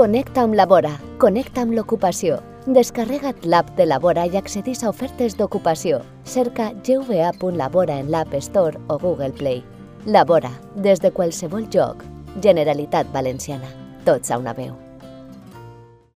Connecta amb la Vora, amb l'ocupació. Descarrega't l'app de la vora i accedeix a ofertes d'ocupació. Cerca gva.labora en l'App Store o Google Play. Labora, des de qualsevol lloc. Generalitat Valenciana. Tots a una veu.